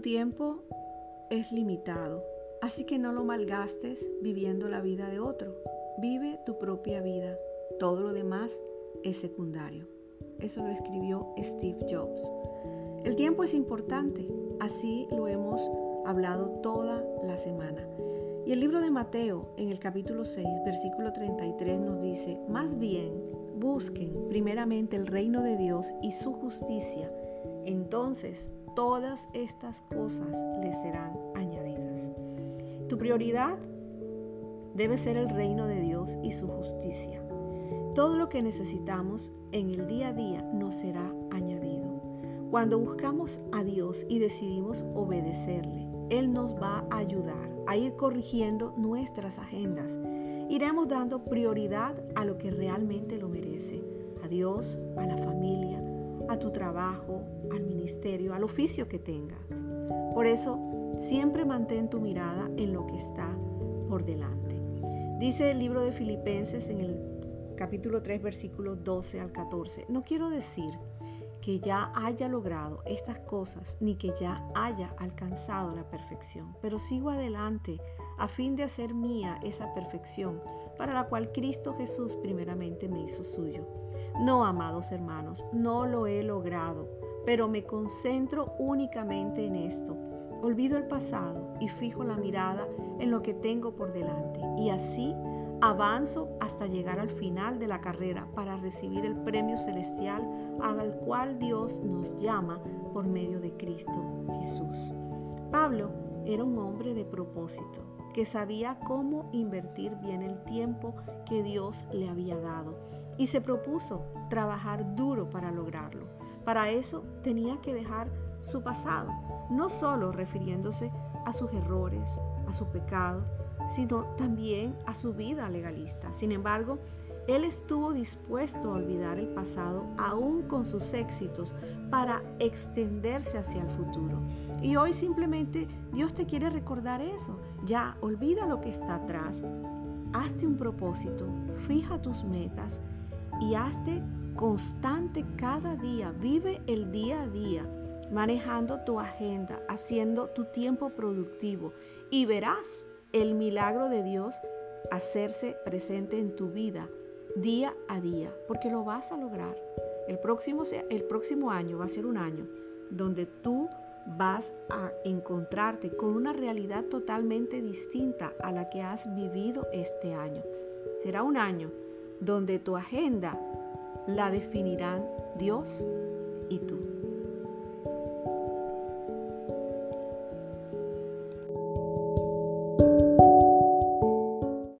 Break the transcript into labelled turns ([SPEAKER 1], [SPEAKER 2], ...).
[SPEAKER 1] tiempo es limitado, así que no lo malgastes viviendo la vida de otro. Vive tu propia vida. Todo lo demás es secundario. Eso lo escribió Steve Jobs. El tiempo es importante, así lo hemos hablado toda la semana. Y el libro de Mateo, en el capítulo 6, versículo 33, nos dice, más bien busquen primeramente el reino de Dios y su justicia, entonces todas estas cosas les serán añadidas. Tu prioridad debe ser el reino de Dios y su justicia. Todo lo que necesitamos en el día a día nos será añadido. Cuando buscamos a Dios y decidimos obedecerle, Él nos va a ayudar a ir corrigiendo nuestras agendas. Iremos dando prioridad a lo que realmente lo merece, a Dios, a la familia, a tu trabajo, al ministerio, al oficio que tengas. Por eso, siempre mantén tu mirada en lo que está por delante. Dice el libro de Filipenses en el capítulo 3, versículos 12 al 14. No quiero decir que ya haya logrado estas cosas ni que ya haya alcanzado la perfección, pero sigo adelante a fin de hacer mía esa perfección para la cual Cristo Jesús primeramente me hizo suyo. No, amados hermanos, no lo he logrado, pero me concentro únicamente en esto. Olvido el pasado y fijo la mirada en lo que tengo por delante y así Avanzo hasta llegar al final de la carrera para recibir el premio celestial al cual Dios nos llama por medio de Cristo Jesús. Pablo era un hombre de propósito que sabía cómo invertir bien el tiempo que Dios le había dado y se propuso trabajar duro para lograrlo. Para eso tenía que dejar su pasado, no solo refiriéndose a sus errores, a su pecado, sino también a su vida legalista. Sin embargo, él estuvo dispuesto a olvidar el pasado aún con sus éxitos para extenderse hacia el futuro. Y hoy simplemente Dios te quiere recordar eso. Ya, olvida lo que está atrás. Hazte un propósito, fija tus metas y hazte constante cada día. Vive el día a día, manejando tu agenda, haciendo tu tiempo productivo y verás el milagro de Dios hacerse presente en tu vida día a día, porque lo vas a lograr. El próximo, el próximo año va a ser un año donde tú vas a encontrarte con una realidad totalmente distinta a la que has vivido este año. Será un año donde tu agenda la definirán Dios y tú.